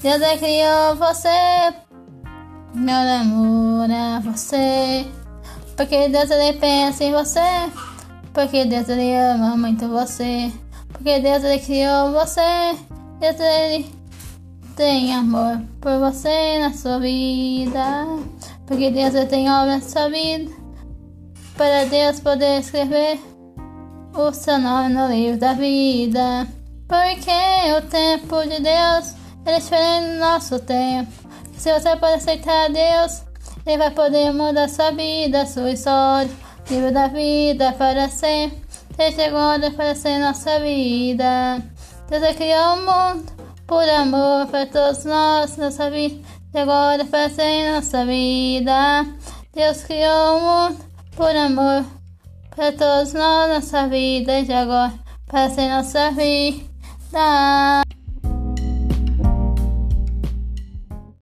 Deus criou você, meu amor é você. Porque Deus ele pensa em você, porque Deus ele ama muito você. Porque Deus ele criou você, Deus ele tem amor por você na sua vida. Porque Deus ele tem obra na sua vida. Para Deus poder escrever o seu nome no livro da vida. Porque o tempo de Deus ele é diferente nosso tempo. Se você pode aceitar a Deus, Ele vai poder mudar sua vida, sua história, livro da vida para sempre. Desde agora para ser nossa vida. Deus criou o mundo por amor para todos nós, nossa vida. Agora para ser nossa vida. Deus criou o mundo por amor para todos nós, nossa vida. De agora para ser nossa vida.